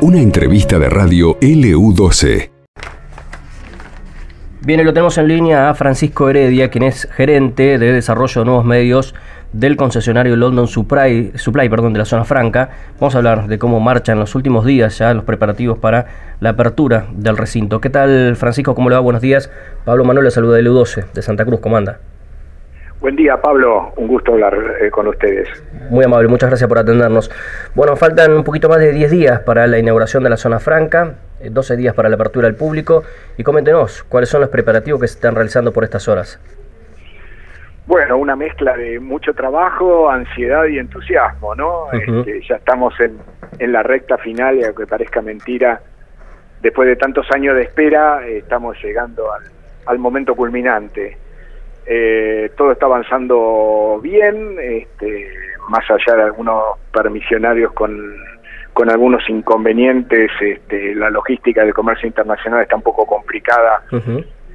Una entrevista de radio LU12. Bien, lo tenemos en línea a Francisco Heredia, quien es gerente de desarrollo de nuevos medios del concesionario London Supply, Supply perdón, de la zona franca. Vamos a hablar de cómo marchan los últimos días ya los preparativos para la apertura del recinto. ¿Qué tal, Francisco? ¿Cómo le va? Buenos días. Pablo Manuel le saluda de LU12 de Santa Cruz. ¿Cómo anda? Buen día, Pablo. Un gusto hablar eh, con ustedes. Muy amable, muchas gracias por atendernos. Bueno, faltan un poquito más de 10 días para la inauguración de la zona franca, 12 eh, días para la apertura al público. Y coméntenos, ¿cuáles son los preparativos que se están realizando por estas horas? Bueno, una mezcla de mucho trabajo, ansiedad y entusiasmo, ¿no? Este, ya estamos en, en la recta final y aunque parezca mentira, después de tantos años de espera, estamos llegando al, al momento culminante. Eh, todo está avanzando bien, este, más allá de algunos permisionarios con, con algunos inconvenientes, este, la logística del comercio internacional está un poco complicada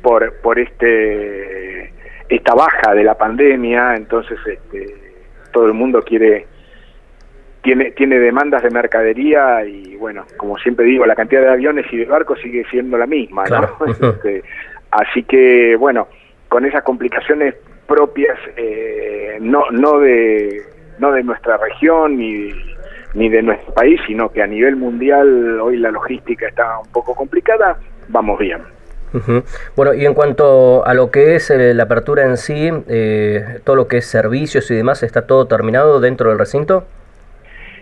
por, por este esta baja de la pandemia, entonces este, todo el mundo quiere tiene, tiene demandas de mercadería y bueno, como siempre digo, la cantidad de aviones y de barcos sigue siendo la misma, ¿no? Este, así que bueno, con esas complicaciones propias eh, no no de no de nuestra región ni ni de nuestro país sino que a nivel mundial hoy la logística está un poco complicada vamos bien Bueno, y en cuanto a lo que es eh, la apertura en sí, eh, todo lo que es servicios y demás, ¿está todo terminado dentro del recinto?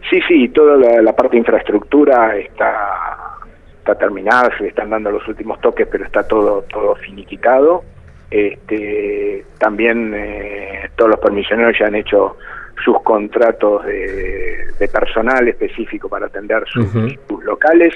Sí, sí, toda la, parte de infraestructura está, está terminada, se le están dando los últimos toques, pero está todo, todo finiquitado. Este, también eh, todos los permisioneros ya han hecho sus contratos de, personal específico para atender sus, locales,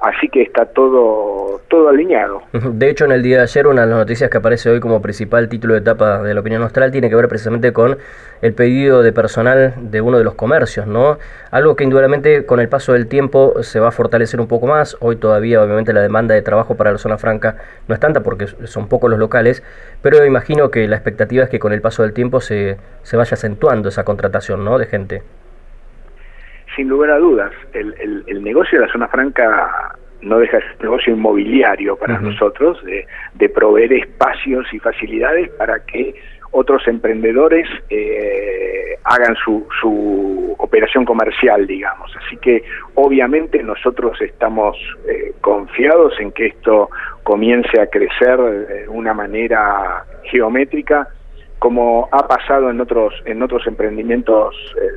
así que está todo todo alineado. De hecho, en el día de ayer, una de las noticias que aparece hoy como principal título de etapa de la opinión austral tiene que ver precisamente con el pedido de personal de uno de los comercios, ¿no? Algo que indudablemente con el paso del tiempo se va a fortalecer un poco más. Hoy todavía, obviamente, la demanda de trabajo para la zona franca no es tanta porque son pocos los locales, pero imagino que la expectativa es que con el paso del tiempo se, se vaya acentuando esa contratación, ¿no? De gente. Sin lugar a dudas, el, el, el negocio de la zona franca no deja de ser negocio inmobiliario para nosotros, de, proveer espacios y facilidades para que otros emprendedores eh, hagan su, su operación comercial, digamos. Así que obviamente nosotros estamos eh, confiados en que esto comience a crecer de una manera geométrica, como ha pasado en otros en otros emprendimientos eh,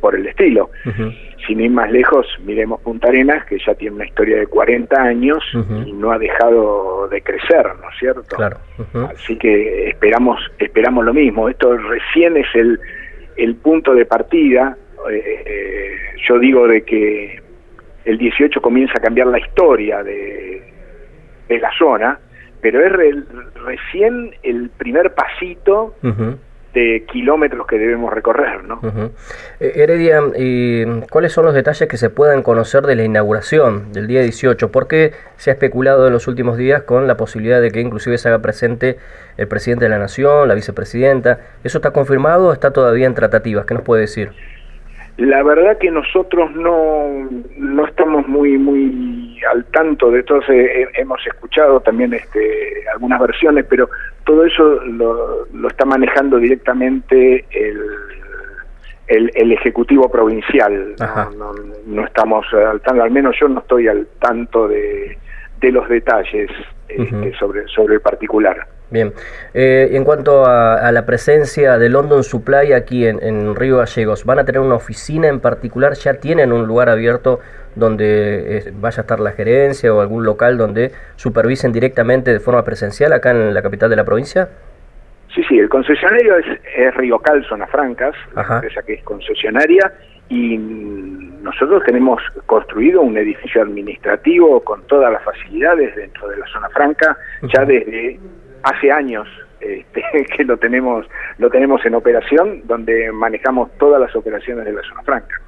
por el estilo. Sin ir más lejos, miremos Punta Arenas, que ya tiene una historia de 40 años y no ha dejado de crecer, ¿no es cierto? Claro. Así que esperamos esperamos lo mismo. Esto recién es el, el punto de partida. Eh, eh, yo digo de que el 18 comienza a cambiar la historia de, de la zona, pero es recién el primer pasito de kilómetros que debemos recorrer, ¿no? Eh, Heredia, ¿y cuáles son los detalles que se puedan conocer de la inauguración del día 18? Porque se ha especulado en los últimos días con la posibilidad de que inclusive se haga presente el presidente de la Nación, la vicepresidenta. ¿Eso está confirmado o está todavía en tratativas? ¿Qué nos puede decir? La verdad que nosotros no, no estamos muy muy al tanto de todo. hemos escuchado también este, algunas versiones, pero todo eso lo, lo está manejando directamente el, el, Ejecutivo Provincial. No, no, estamos al tanto, al menos yo no estoy al tanto de, de los detalles este, sobre, sobre el particular. Bien, eh, en cuanto a, la presencia de London Supply aquí en, Río Gallegos, ¿van a tener una oficina en particular? ¿Ya tienen un lugar abierto donde eh, vaya a estar la gerencia o algún local donde supervisen directamente de forma presencial acá en la capital de la provincia? Sí, sí, el concesionario es, es Río Cal, Zona Francas, esa que es concesionaria, y nosotros tenemos construido un edificio administrativo con todas las facilidades dentro de la Zona Franca, ya desde hace años este, que lo tenemos lo tenemos en operación donde manejamos todas las operaciones de la zona franca.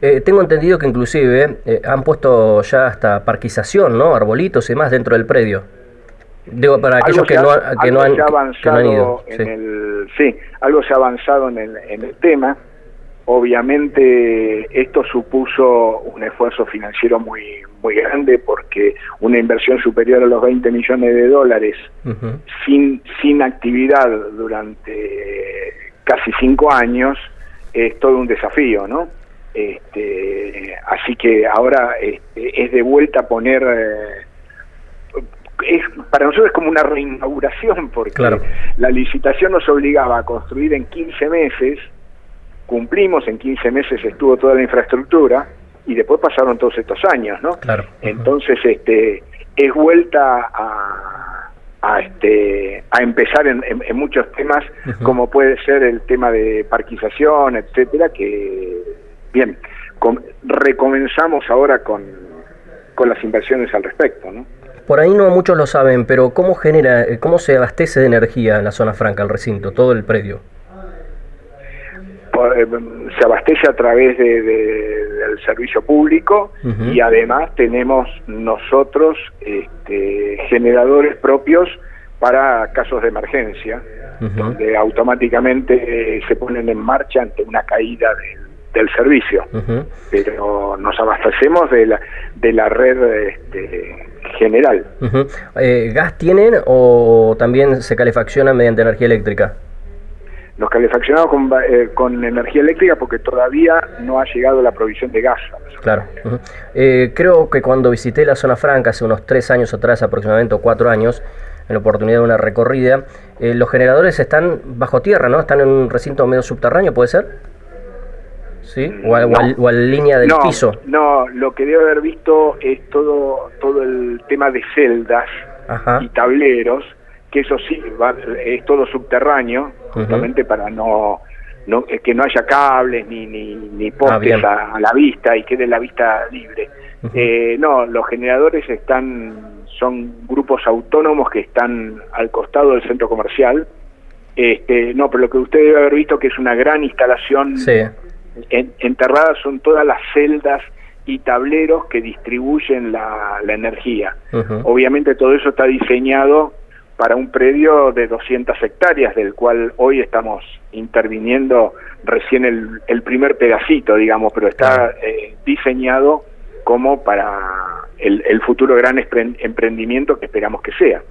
Eh, tengo entendido que inclusive eh, han puesto ya hasta parquización, ¿no? Arbolitos y demás dentro del predio. Digo, para aquellos que, no, que, no han, ido. sí. algo se ha avanzado en el, en el tema. Obviamente esto supuso un esfuerzo financiero muy muy grande porque una inversión superior a los 20 millones de dólares sin sin actividad durante casi cinco años es todo un desafío, ¿no? Este, así que ahora este, es de vuelta a poner eh, es, para nosotros es como una reinauguración porque la licitación nos obligaba a construir en 15 meses cumplimos, en 15 meses estuvo toda la infraestructura y después pasaron todos estos años, ¿no? Claro. Entonces, este, es vuelta a, a, este, a empezar en, muchos temas, como puede ser el tema de parquización, etcétera, que, bien, recomenzamos ahora con, con las inversiones al respecto, ¿no? Por ahí no muchos lo saben, pero ¿cómo genera, cómo se abastece de energía en la zona franca, el recinto, todo el predio? Eh, se abastece a través de, del servicio público y además tenemos nosotros este, generadores propios para casos de emergencia, donde automáticamente se ponen en marcha ante una caída del servicio. Pero nos abastecemos de la, de la red este, general. Eh, ¿Gas tienen o también se calefacciona mediante energía eléctrica? Nos calefaccionamos con, eh, con energía eléctrica porque todavía no ha llegado la provisión de gas. Claro. Eh, creo que cuando visité la zona franca hace unos tres años atrás, aproximadamente o cuatro años, en la oportunidad de una recorrida, eh, los generadores están bajo tierra, ¿no? Están en un recinto medio subterráneo, ¿puede ser? ¿Sí? O, a, línea del piso. No, lo que debo haber visto es todo, todo el tema de celdas y tableros que eso sí es todo subterráneo, justamente para no, no eh, que no haya cables ni, ni, ni ah, postes a, la vista y quede la vista libre. eh, no, los generadores están son grupos autónomos que están al costado del centro comercial. Este, no, pero lo que usted debe haber visto que es una gran instalación sí. enterrada son todas las celdas y tableros que distribuyen la, la energía. Obviamente todo eso está diseñado para un predio de 200 hectáreas, del cual hoy estamos interviniendo recién el, el primer pedacito, digamos, pero está eh, diseñado como para el, el, futuro gran emprendimiento que esperamos que sea.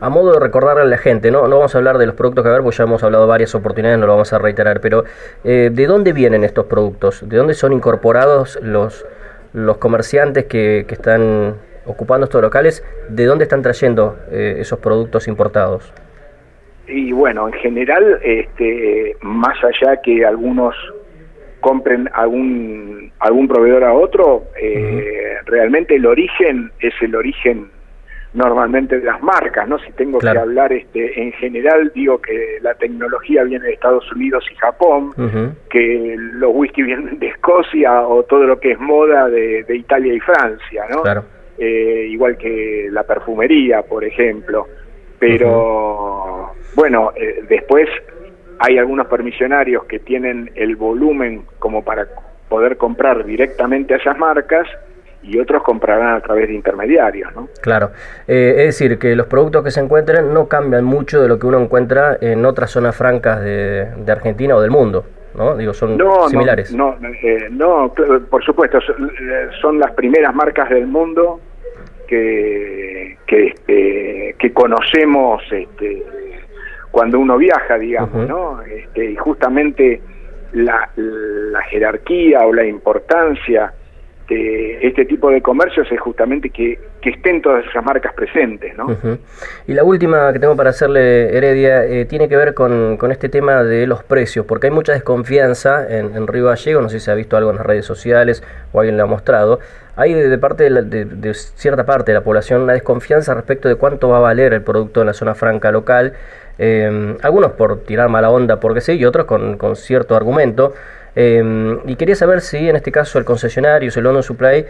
A modo de recordarle a la gente, ¿no? no vamos a hablar de los productos que ver, porque ya hemos hablado varias oportunidades, no lo vamos a reiterar, pero eh, ¿de dónde vienen estos productos? ¿De dónde son incorporados los, los comerciantes que, que están ocupando estos locales, ¿de dónde están trayendo eh, esos productos importados? Y bueno, en general, este, más allá que algunos compren algún algún proveedor a otro, eh, realmente el origen es el origen normalmente de las marcas, ¿no? Si tengo que hablar este en general, digo que la tecnología viene de Estados Unidos y Japón, que los whisky vienen de Escocia o todo lo que es moda de, de Italia y Francia, ¿no? Claro eh, igual que la perfumería, por ejemplo. Pero bueno, eh, después hay algunos permisionarios que tienen el volumen como para poder comprar directamente a esas marcas y otros comprarán a través de intermediarios, ¿no? Claro, eh, es decir, que los productos que se encuentran no cambian mucho de lo que uno encuentra en otras zonas francas de, Argentina o del mundo, ¿no? Digo, son similares. No, no, no, por supuesto, son las primeras marcas del mundo que, que, este, que conocemos este, cuando uno viaja, digamos, ¿no? Este, y justamente la, la jerarquía o la importancia de este tipo de comercios es justamente que, que estén todas esas marcas presentes. ¿no? Y la última que tengo para hacerle, Heredia, eh, tiene que ver con, este tema de los precios, porque hay mucha desconfianza en, en, Río Gallego, no sé si se ha visto algo en las redes sociales o alguien lo ha mostrado, hay de, parte de, cierta parte de la población una desconfianza respecto de cuánto va a valer el producto en la zona franca local, eh, algunos por tirar mala onda porque sí, y otros con, cierto argumento. Eh, y quería saber si en este caso el concesionario, el London Supply,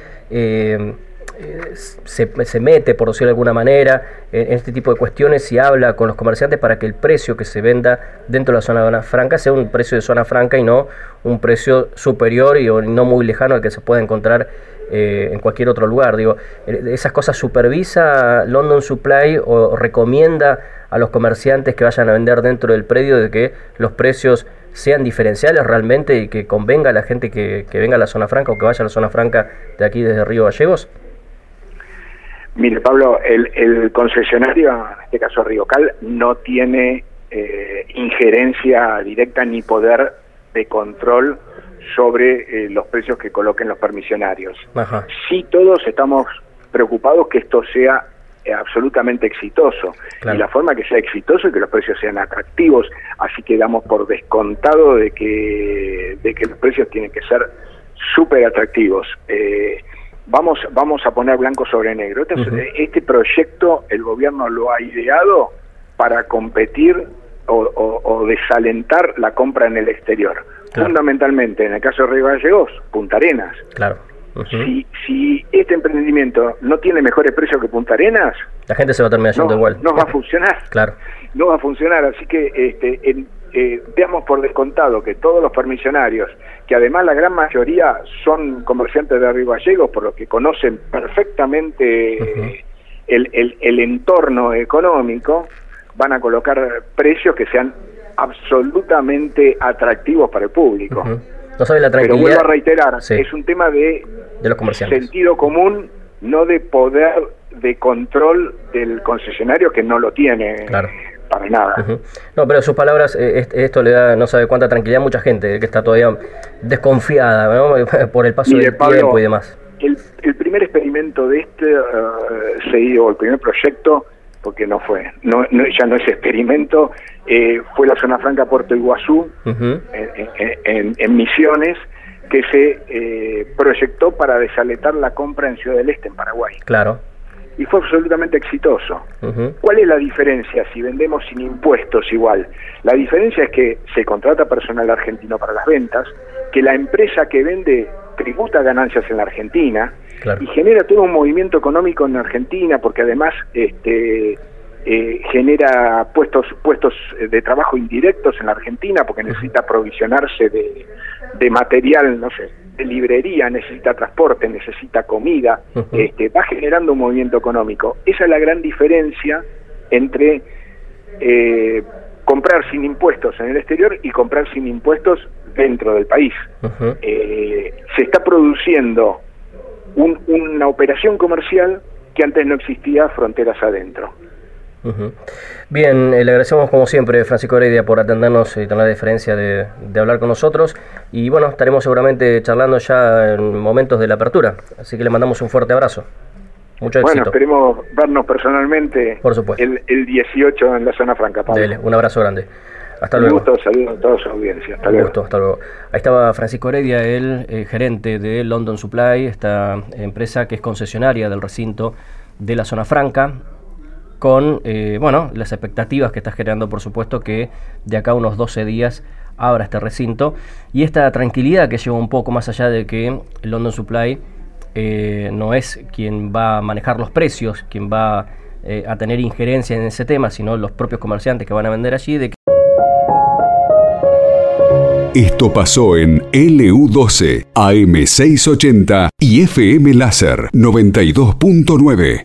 eh, se, se, mete, por decirlo de alguna manera, en, este tipo de cuestiones y habla con los comerciantes para que el precio que se venda dentro de la zona franca sea un precio de zona franca y no un precio superior y no muy lejano al que se pueda encontrar eh, en cualquier otro lugar. Digo, ¿esas cosas supervisa London Supply o recomienda a los comerciantes que vayan a vender dentro del predio de que los precios sean diferenciales realmente y que convenga a la gente que, que venga a la zona franca o que vaya a la zona franca de aquí desde Río Gallegos? Mire, Pablo, el, concesionario, en este caso Cal, no tiene eh, injerencia directa ni poder de control sobre eh, los precios que coloquen los permisionarios. Sí todos estamos preocupados que esto sea eh, absolutamente exitoso. Y la forma que sea exitoso es que los precios sean atractivos, así que damos por descontado de que, de que los precios tienen que ser súper atractivos. Eh, vamos, vamos a poner blanco sobre negro. Este, este, proyecto el gobierno lo ha ideado para competir o, desalentar la compra en el exterior. Fundamentalmente, en el caso de Río Gallegos, Punta Arenas. Claro. si, si este emprendimiento no tiene mejores precios que Punta Arenas, la gente se va a terminar yendo igual. No va a funcionar. Claro. No va a funcionar, así que este, eh, veamos por descontado que todos los permisionarios, que además la gran mayoría son comerciantes de Río Gallegos, por lo que conocen perfectamente el, el, el entorno económico, van a colocar precios que sean absolutamente atractivos para el público. No sabe la. Pero vuelvo a reiterar, es un tema de, de los sentido común, no de poder de control del concesionario que no lo tiene. Para nada. No, pero sus palabras, eh, esto le da no sabe cuánta tranquilidad a mucha gente que está todavía desconfiada por el paso del tiempo y demás. El, el, primer experimento de este uh, se dio, el primer proyecto porque no fue, no, ya no es experimento, eh, fue la zona franca Puerto Iguazú, en, Misiones, que se eh, proyectó para desaletar la compra en Ciudad del Este, en Paraguay. Claro. Y fue absolutamente exitoso. ¿Cuál es la diferencia si vendemos sin impuestos igual? La diferencia es que se contrata personal argentino para las ventas, que la empresa que vende tributa ganancias en la Argentina, y genera todo un movimiento económico en Argentina porque además este eh, genera puestos puestos de trabajo indirectos en la Argentina porque necesita aprovisionarse de, de material, no sé, librería, necesita transporte, necesita comida, este, va generando un movimiento económico. Esa es la gran diferencia entre eh, comprar sin impuestos en el exterior y comprar sin impuestos dentro del país. Eh, se está produciendo una operación comercial que antes no existía fronteras adentro. Bien, eh, le agradecemos como siempre, Francisco Heredia, por atendernos y tener la diferencia de, hablar con nosotros. Y bueno, estaremos seguramente charlando ya en momentos de la apertura. Así que le mandamos un fuerte abrazo. Mucho éxito. Bueno, esperemos vernos personalmente por supuesto. El, 18 en la zona franca. un abrazo grande. Hasta un luego. gusto, saludos a toda su audiencia. Hasta luego. Gusto, hasta luego. Ahí estaba Francisco Heredia, el eh, gerente de London Supply, esta empresa que es concesionaria del recinto de la zona franca, con eh, bueno, las expectativas que está generando, por supuesto, que de acá a unos 12 días abra este recinto y esta tranquilidad que lleva un poco más allá de que London Supply eh, no es quien va a manejar los precios, quien va a tener injerencia en ese tema, sino los propios comerciantes que van a vender allí. De esto pasó en LU12, AM680 y FM Láser 92.9.